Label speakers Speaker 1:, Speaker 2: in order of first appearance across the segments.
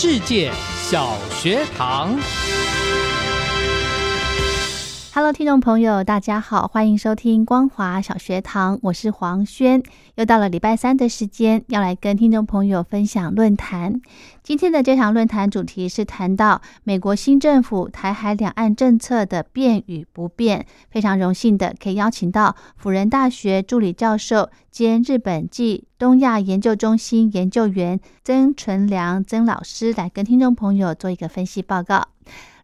Speaker 1: 世界小学堂。
Speaker 2: ，Hello，听众朋友，大家好，欢迎收听光华小学堂，我是黄轩，又到了礼拜三的时间，要来跟听众朋友分享论坛。今天的这场论坛主题是谈到美国新政府台海两岸政策的变与不变。非常荣幸的可以邀请到辅仁大学助理教授兼日本暨东亚研究中心研究员曾纯良曾老师来跟听众朋友做一个分析报告。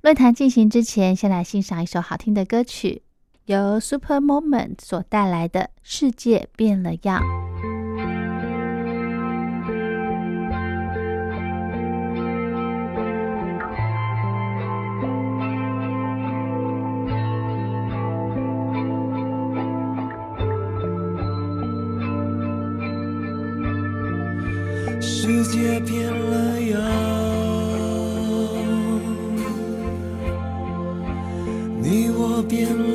Speaker 2: 论坛进行之前，先来欣赏一首好听的歌曲，由 Super Moment 所带来的《世界变了样》。
Speaker 3: 世界变了样，边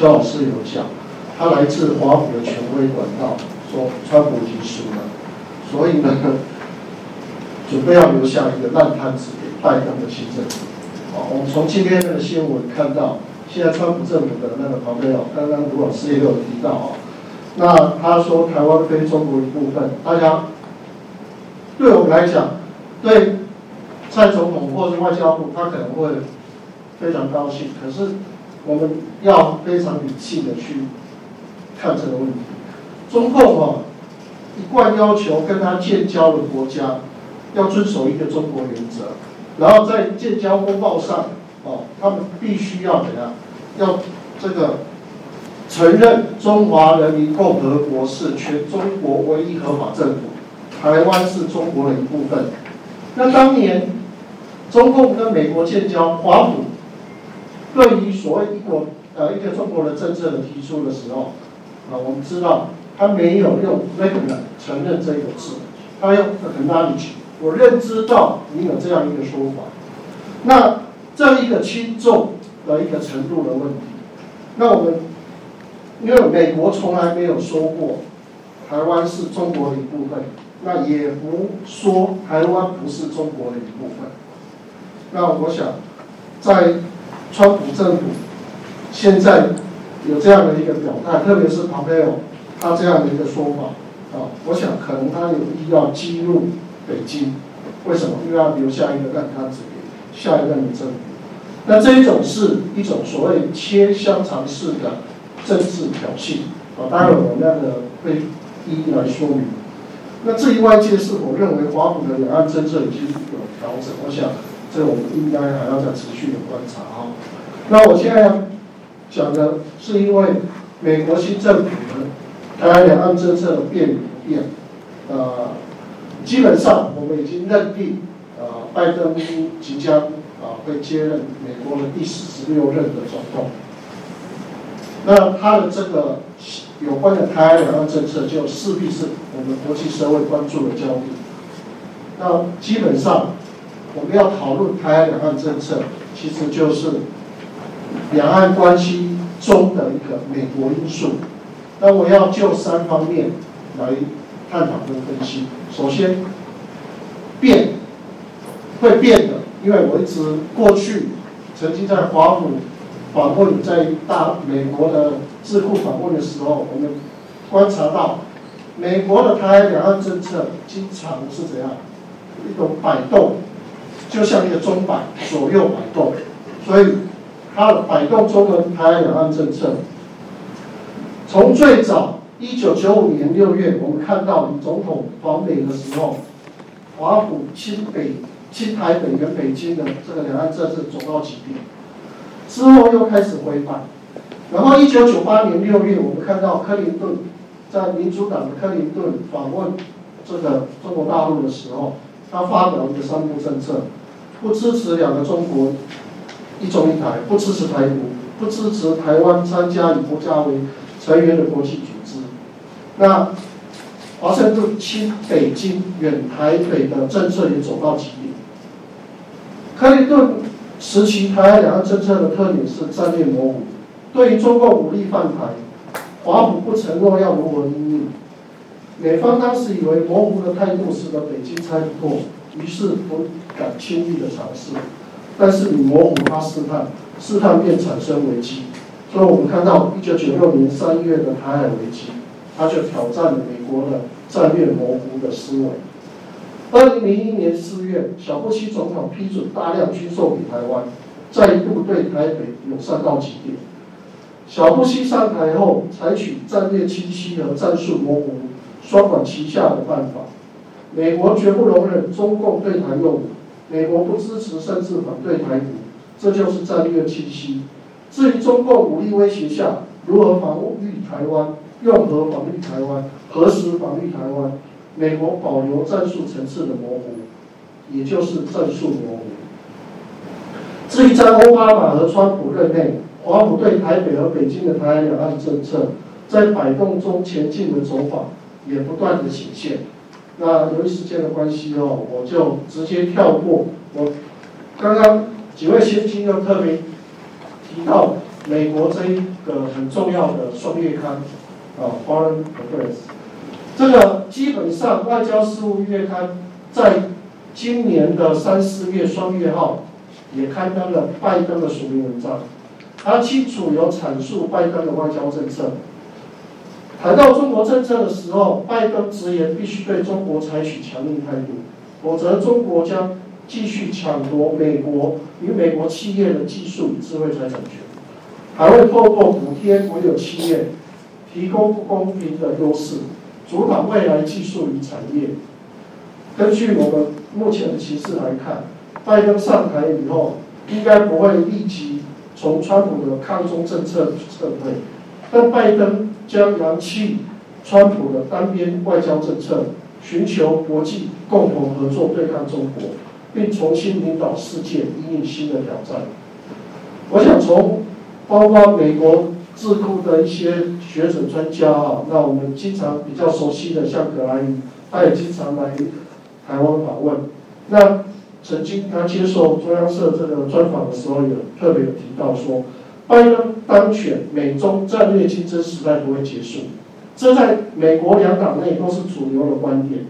Speaker 3: 我
Speaker 4: 们邱老师有讲，他来自华府的权威管道，说川普已经输了，所以呢，准备要留下一个烂摊子给拜登的新政府。好，我们从今天的新闻看到，现在川普政府的那个旁边哦，刚刚卢老师也有提到哦，那他说台湾非中国一部分，大家对我们来讲，对蔡总统或者外交部，他可能会非常高兴，可是我们要非常理性的去看这个问题。中共哦，一贯要求跟他建交的国家要遵守一个中国原则，然后在建交公报上哦，他们必须要怎样？要这个承认中华人民共和国是全中国唯一合法政府，台湾是中国的一部分。那当年中共跟美国建交，华府对于所谓一国呃一个中国的政策的提出的时候，啊，我们知道他没有用 recognize 承认这个字，他用 acknowledge，我认知到你有这样一个说法。那这一个轻重的一个程度的问题，那我们因为美国从来没有说过台湾是中国的一部分，那也不说台湾不是中国的一部分。那我想，在川普政府现在有这样的一个表态，特别是蓬佩奥他这样的一个说法啊，我想可能他有意要激怒北京，为什么？又要留下一个烂摊子给下一任的政府。那这一种是一种所谓切香肠式的政治挑衅啊，待会我们那个会一一来说明。那至于外界是否认为华府的两岸政策已经有调整，我想这我们应该还要再持续的观察哈。那我现在讲的是因为美国新政府的台湾两岸政策变与不变，呃，基本上我们已经认定，呃，拜登即将啊会接任美国的第四十六任的总统。那他的这个有关的台湾两岸政策，就势必是我们国际社会关注的焦点。那基本上我们要讨论台湾两岸政策，其实就是两岸关系中的一个美国因素。那我要就三方面来探讨跟分析。首先，变会变的，因为我一直过去曾经在华府访问，在大美国的智库访问的时候，我们观察到美国的台湾两岸政策经常是怎样一种摆动，就像一个钟摆左右摆动，所以它的摆动中的台湾两岸政策。从最早一九九五年六月，我们看到总统访美的时候，华府亲北、亲台北跟北京的这个两岸政策走到极点，之后又开始回返。然后一九九八年六月，我们看到克林顿在民主党的克林顿访问这个中国大陆的时候，他发表一个三步政策，不支持两个中国、一中一台，不支持台独，不支持台湾参加以国家为成员的国际组织，那华盛顿亲北京、远台北的政策也走到极点。克林顿时期台湾两岸政策的特点是战略模糊，对于中共武力犯台，华府不承诺要如何应对。美方当时以为模糊的态度使得北京猜不透，于是不敢轻易的尝试。但是你模糊他试探，试探便产生危机。所以我们看到一九九六年三月的台海危机，他就挑战了美国的战略模糊的思维。二零零一年四月，小布希总统批准大量军售给台湾，再一度对台北友善到极点。小布希上台后，采取战略清晰和战术模糊、双管齐下的办法。美国绝不容忍中共对台用武，美国不支持甚至反对台独，这就是战略清晰。至于中共武力威胁下如何防御台湾、用何防御台湾、何时防御台湾，美国保留战术层次的模糊，也就是战术模糊。至于在奥巴马和川普任内，华府对台北和北京的台湾两岸政策，在摆动中前进的走法，也不断的显现。那由于时间的关系哦，我就直接跳过。我刚刚几位先亲又特别提到美国这一个很重要的双月刊啊，《Foreign Affairs》。这个基本上外交事务月刊在今年的三四月双月号也刊登了拜登的署名文章。他清楚有阐述拜登的外交政策。谈到中国政策的时候，拜登直言必须对中国采取强硬态度，否则中国将继续抢夺美国与美国企业的技术与智慧财产权，还会透过补贴国有企业，提供不公平的优势，阻挡未来技术与产业。根据我们目前的形势来看，拜登上台以后，应该不会立即。从川普的抗中政策撤退，但拜登将扬弃川普的单边外交政策，寻求国际共同合作对抗中国，并重新领导世界应对新的挑战。我想从包括美国智库的一些学者专家啊，那我们经常比较熟悉的像葛莱伊，他也经常来台湾访问。那曾经他接受中央社这个专访的时候，有特别有提到说，拜登当选，美中战略竞争时代不会结束，这在美国两党内都是主流的观点。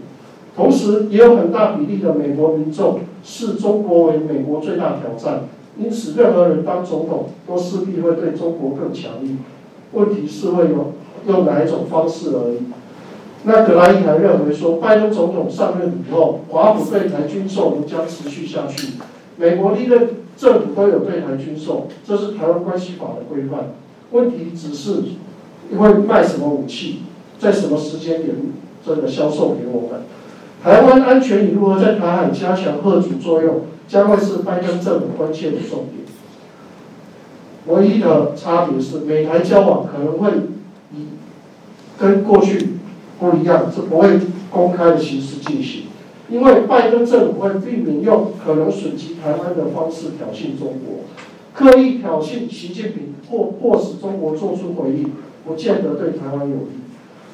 Speaker 4: 同时，也有很大比例的美国民众视中国为美国最大挑战，因此任何人当总统都势必会对中国更强硬。问题是会有用哪一种方式而已。那格拉伊还认为说，拜登总统上任以后，华府对台军售仍将持续下去。美国历任政府都有对台军售，这是台湾关系法的规范。问题只是会卖什么武器，在什么时间点这个销售给我们。台湾安全与如何在台海加强核主作用，将会是拜登政府关切的重点。唯一的差别是，美台交往可能会以跟过去。不一样是不会公开的形式进行，因为拜登政府会避免用可能损及台湾的方式挑衅中国，刻意挑衅习近平或迫使中国做出回应，不见得对台湾有利。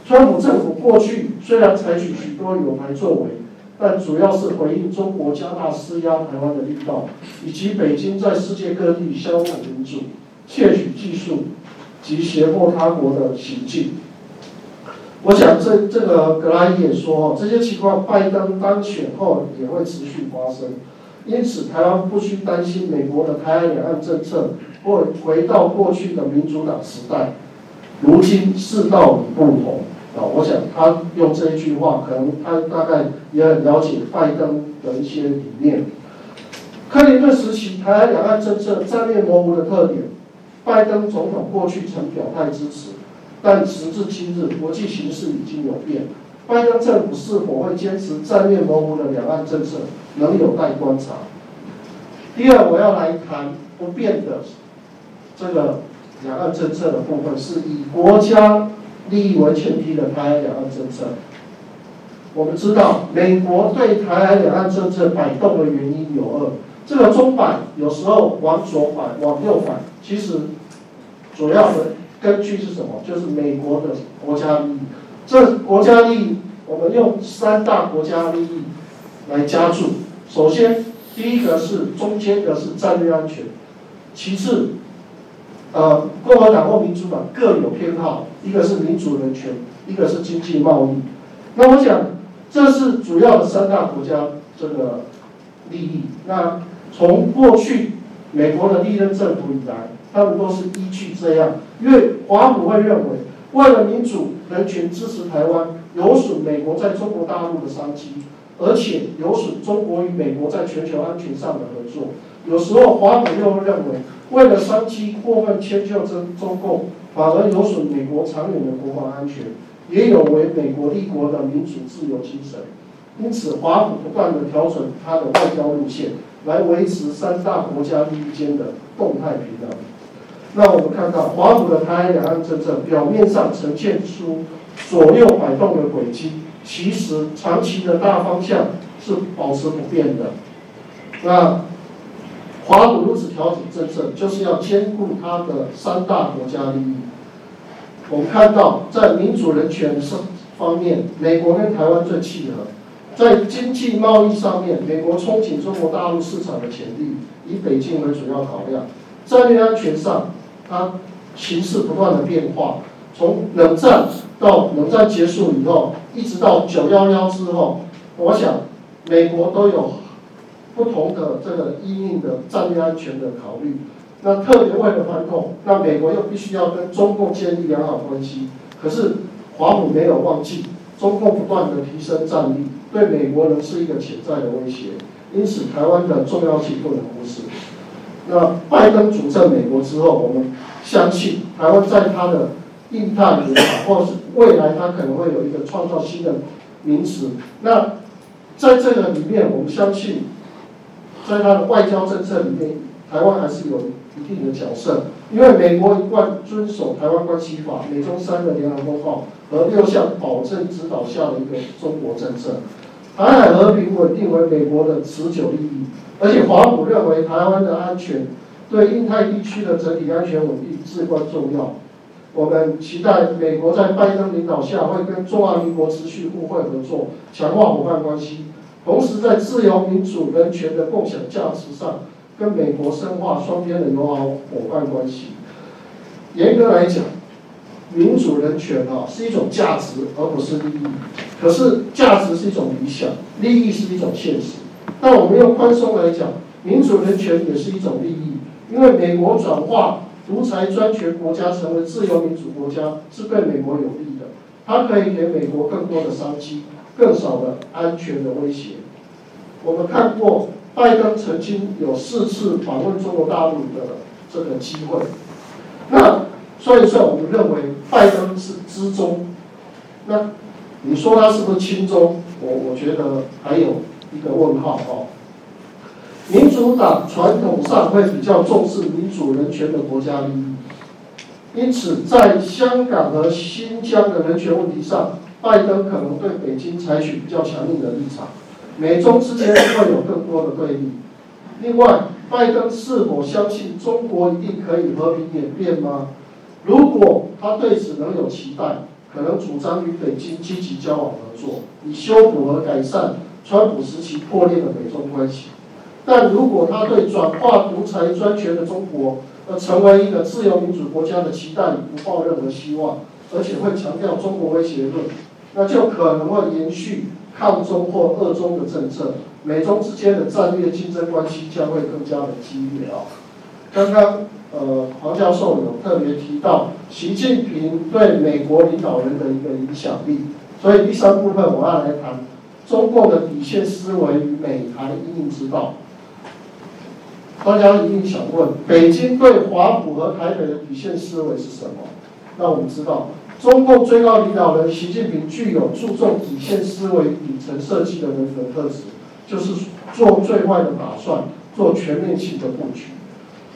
Speaker 4: 川普政府过去虽然采取许多有台作为，但主要是回应中国加大施压台湾的力道，以及北京在世界各地消磨民主、窃取技术及胁迫他国的行径。我想这这个格拉伊也说，这些情况拜登当选后也会持续发生，因此台湾不需担心美国的台海两岸政策会回到过去的民主党时代。如今世道已不同啊，我想他用这一句话，可能他大概也很了解拜登的一些理念。克林顿时期台海两岸政策战略模糊的特点，拜登总统过去曾表态支持。但时至今日，国际形势已经有变，拜登政府是否会坚持战略模糊的两岸政策，仍有待观察。第二，我要来谈不变的这个两岸政策的部分，是以国家利益为前提的台海两岸政策。我们知道，美国对台海两岸政策摆动的原因有二，这个中摆有时候往左摆，往右摆，其实主要的。根据是什么？就是美国的国家利益。这国家利益，我们用三大国家利益来加注。首先，第一个是中间的是战略安全，其次，呃，共和党或民主党各有偏好，一个是民主人权，一个是经济贸易。那我想，这是主要的三大国家这个利益。那从过去美国的历任政府以来。他们都是依据这样，因为华府会认为，为了民主、人权支持台湾，有损美国在中国大陆的商机，而且有损中国与美国在全球安全上的合作。有时候华府又认为，为了商机过分迁就中中共，反而有损美国长远的国防安全，也有违美国立国的民主自由精神。因此，华府不断的调整它的外交路线，来维持三大国家利益间的动态平衡。那我们看到华府的台海两岸政策表面上呈现出左右摆动的轨迹，其实长期的大方向是保持不变的。那华府如此调整政策，就是要兼顾它的三大国家利益。我们看到在民主人权上方面，美国跟台湾最契合，在经济贸易上面，美国憧憬中国大陆市场的潜力，以北京为主要考量。战略安全上，它形势不断的变化，从冷战到冷战结束以后，一直到九幺幺之后，我想美国都有不同的这个因应的战略安全的考虑。那特别为了反恐，那美国又必须要跟中共建立良好关系。可是华府没有忘记，中共不断的提升战力，对美国仍是一个潜在的威胁。因此，台湾的重要性不能忽视。那拜登主政美国之后，我们相信台湾在他的印太也好，或者是未来他可能会有一个创造新的名词。那在这个里面，我们相信，在他的外交政策里面，台湾还是有一定的角色。因为美国一贯遵守《台湾关系法》、美中三个联合公报和六项保证指导下的一个中国政策，台海和平稳定为美国的持久利益。而且华府认为台湾的安全对印太地区的整体安全稳定至关重要。我们期待美国在拜登领导下会跟中华民国持续互惠合作，强化伙伴关系，同时在自由民主人权的共享价值上。跟美国深化双边的友好伙伴关系。严格来讲，民主人权啊是一种价值，而不是利益。可是价值是一种理想，利益是一种现实。但我们用宽松来讲，民主人权也是一种利益，因为美国转化独裁专权国家成为自由民主国家是对美国有利的，它可以给美国更多的商机，更少的安全的威胁。我们看过。拜登曾经有四次访问中国大陆的这个机会，那所以说我们认为拜登是知中，那你说他是不是亲中？我我觉得还有一个问号哦。民主党传统上会比较重视民主人权的国家利益，因此在香港和新疆的人权问题上，拜登可能对北京采取比较强硬的立场。美中之间会有更多的对立。另外，拜登是否相信中国一定可以和平演变吗？如果他对此能有期待，可能主张与北京积极交往合作，以修补和改善川普时期破裂的美中关系。但如果他对转化独裁专权的中国，而成为一个自由民主国家的期待不抱任何希望，而且会强调中国威胁论，那就可能会延续。抗中或恶中的政策，美中之间的战略竞争关系将会更加的激烈啊。刚刚呃黄教授有特别提到习近平对美国领导人的一个影响力，所以第三部分我要来谈中共的底线思维与美台应应之道。大家一定想问，北京对华府和台北的底线思维是什么？那我们知道。中共最高领导人习近平具有注重底线思维、底层设计的人格特质，就是做最坏的打算，做全面性的布局。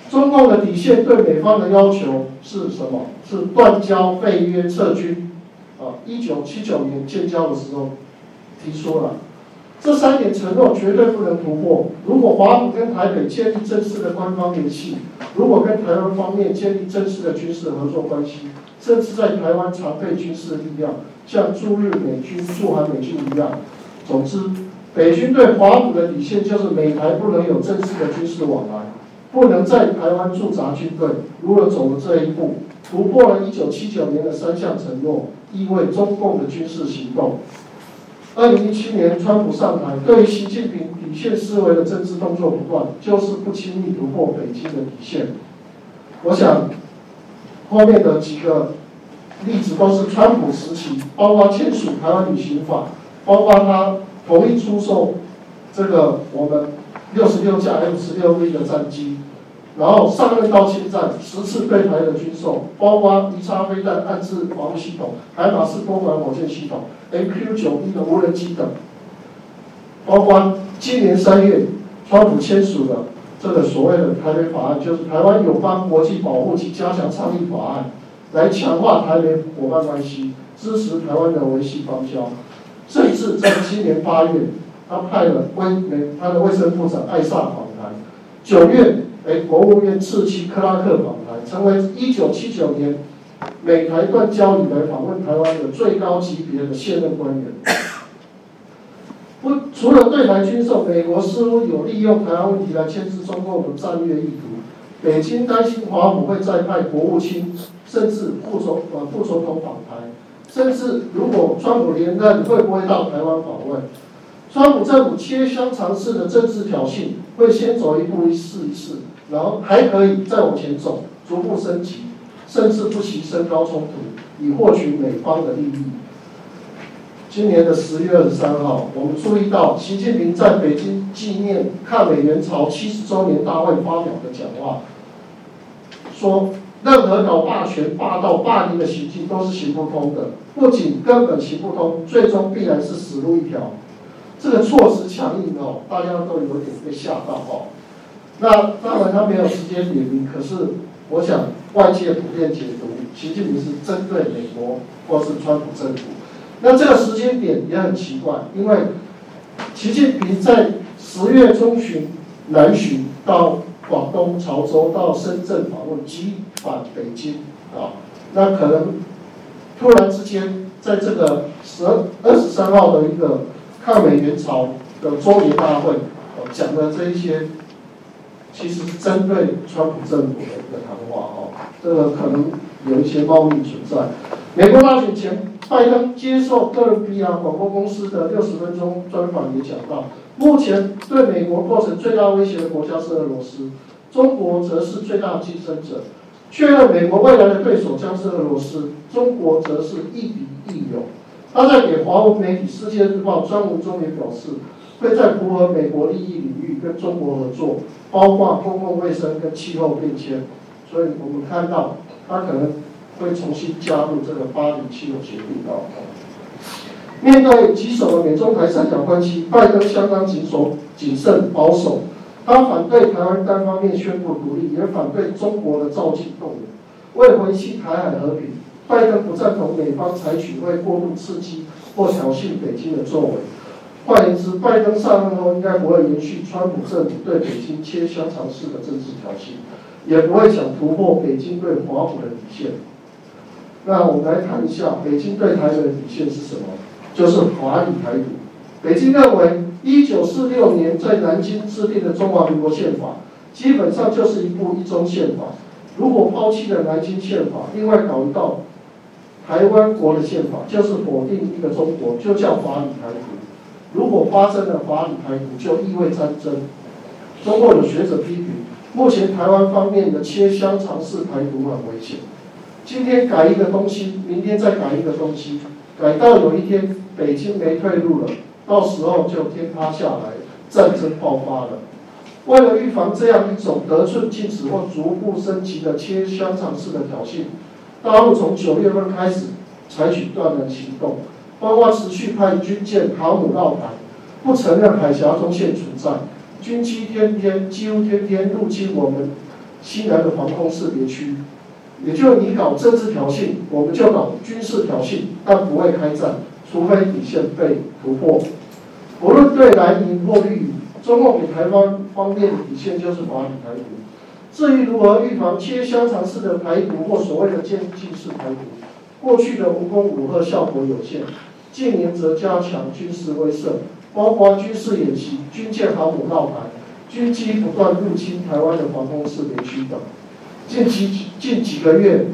Speaker 4: 中共的底线对美方的要求是什么？是断交、废约、撤军。啊，一九七九年建交的时候提出了这三点承诺，绝对不能突破。如果华府跟台北建立正式的官方联系，如果跟台湾方面建立正式的军事合作关系。甚至在台湾常备军事力量，像驻日美军、驻韩美军一样。总之，北军对华府的底线就是美台不能有正式的军事往来，不能在台湾驻扎军队。如果走了这一步，突破了一九七九年的三项承诺，意味中共的军事行动。二零一七年，川普上台，对习近平底线思维的政治动作不断，就是不轻易突破北京的底线。我想。后面的几个例子都是川普时期，包括签署台湾旅行法，包括他同意出售这个我们六十六架 F 十六 V 的战机，然后上任到侵占十次对台的军售，包括一叉飞弹暗制防御系统、海马式多管火箭系统、MQ 九 B 的无人机等，包括今年三月川普签署的。这个所谓的台北法案，就是台湾友邦国际保护及加强倡议法案，来强化台北伙伴关系，支持台湾的维系邦交。甚至在今年八月，他派了卫美他的卫生部长艾萨访台。九月，哎，国务院次期克拉克访台，成为一九七九年美台断交以来访问台湾的最高级别的现任官员。不除了对台军售，美国似乎有利用台湾问题来牵制中共的战略意图。北京担心华府会再派国务卿，甚至副总呃副总统访台，甚至如果川普连任，会不会到台湾访问？川普政府切香肠式的政治挑衅，会先走一步一试一试，然后还可以再往前走，逐步升级，甚至不惜升高冲突，以获取美方的利益。今年的十月二十三号，我们注意到习近平在北京纪念抗美援朝七十周年大会发表的讲话，说任何搞霸权、霸道、霸凌的行径都是行不通的，不仅根本行不通，最终必然是死路一条。这个措施强硬哦，大家都有点被吓到哦。那当然他没有直接点名，可是我想外界普遍解读，习近平是针对美国或是川普政府。那这个时间点也很奇怪，因为习近平在十月中旬南巡到广东潮州，到深圳访问，即返北京啊。那可能突然之间，在这个十二十三号的一个抗美援朝的周年大会，讲的这一些，其实是针对川普政府的一个谈话哦。这个可能有一些猫腻存在。美国大选前。拜登接受哥伦比亚广播公司的六十分钟专访也讲到，目前对美国构成最大威胁的国家是俄罗斯，中国则是最大的竞争者。确认美国未来的对手将是俄罗斯，中国则是亦敌亦友。他在给华文媒体《世界日报》专文中也表示，会在符合美国利益领域跟中国合作，包括公共卫生跟气候变迁。所以我们看到他可能。会重新加入这个巴黎气候协定哦。面对棘手的美中台三角关系，拜登相当谨守、谨慎、保守。他反对台湾单方面宣布独立，也反对中国的造进动员。为维系台海和平，拜登不赞同美方采取会过度刺激或挑衅北京的作为。换言之，拜登上任后应该不会延续川普政府对北京切香肠式的政治挑衅，也不会想突破北京对华府的底线。那我们来谈一下北京对台的底线是什么？就是华理台独。北京认为，一九四六年在南京制定的中华民国宪法，基本上就是一部一中宪法。如果抛弃了南京宪法，另外搞一道台湾国的宪法，就是否定一个中国，就叫法理台独。如果发生了法理台独，就意味战争。中国有学者批评，目前台湾方面的切香肠式台独很危险。今天改一个东西，明天再改一个东西，改到有一天北京没退路了，到时候就天塌下来，战争爆发了。为了预防这样一种得寸进尺或逐步升级的切香肠式的挑衅，大陆从九月份开始采取断然行动，包括持续派军舰、航母绕台，不承认海峡中线存在，军机天天几乎天天入侵我们西南的防空识别区。也就你搞政治挑衅，我们就搞军事挑衅，但不会开战，除非底线被突破。无论对蓝营或绿营，中共给台湾方面的底线就是华理台独。至于如何预防切香肠式的排毒或所谓的渐进式排毒，过去的无功无贺效果有限，近年则加强军事威慑，包括军事演习、军舰航母绕台、军机不断入侵台湾的防空识别区等。近几近几个月，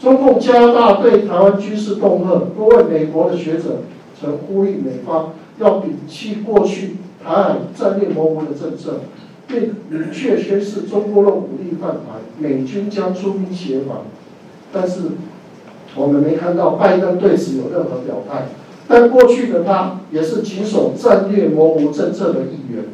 Speaker 4: 中共加大对台湾军事恫吓，多位美国的学者曾呼吁美方要摒弃过去台海战略模糊的政策，并明确宣示中国的武力犯台，美军将出兵协防。但是我们没看到拜登对此有任何表态。但过去的他也是谨守战略模糊政策的一员。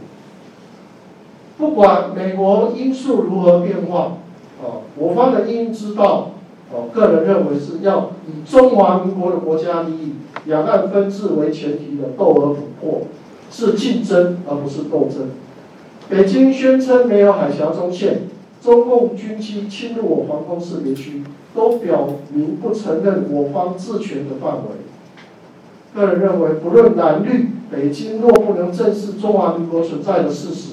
Speaker 4: 不管美国因素如何变化。哦，我方的应知道，哦，个人认为是要以中华民国的国家利益、两岸分治为前提的斗而不破，是竞争而不是斗争。北京宣称没有海峡中线，中共军机侵入我防空识别区，都表明不承认我方治权的范围。个人认为，不论蓝绿，北京若不能正视中华民国存在的事实，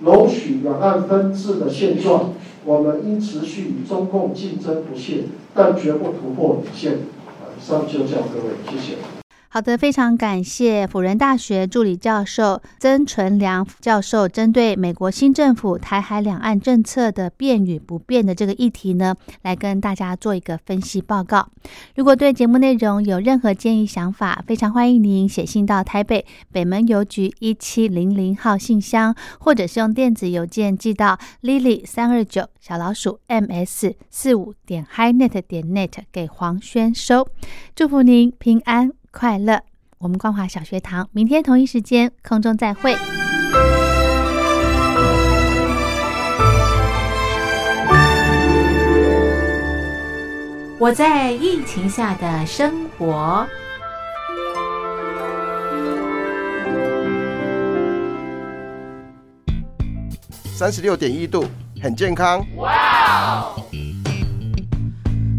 Speaker 4: 容许两岸分治的现状。我们应持续与中共竞争不懈，但绝不突破底线。以上就教各位，谢谢。
Speaker 2: 好的，非常感谢辅仁大学助理教授曾纯良教授针对美国新政府台海两岸政策的变与不变的这个议题呢，来跟大家做一个分析报告。如果对节目内容有任何建议想法，非常欢迎您写信到台北北门邮局一七零零号信箱，或者是用电子邮件寄到 lily 三二九小老鼠 ms 四五点 hinet 点 net 给黄轩收。祝福您平安。快乐，我们光华小学堂明天同一时间空中再会。我在疫情下的生活，
Speaker 5: 三十六点一度，很健康。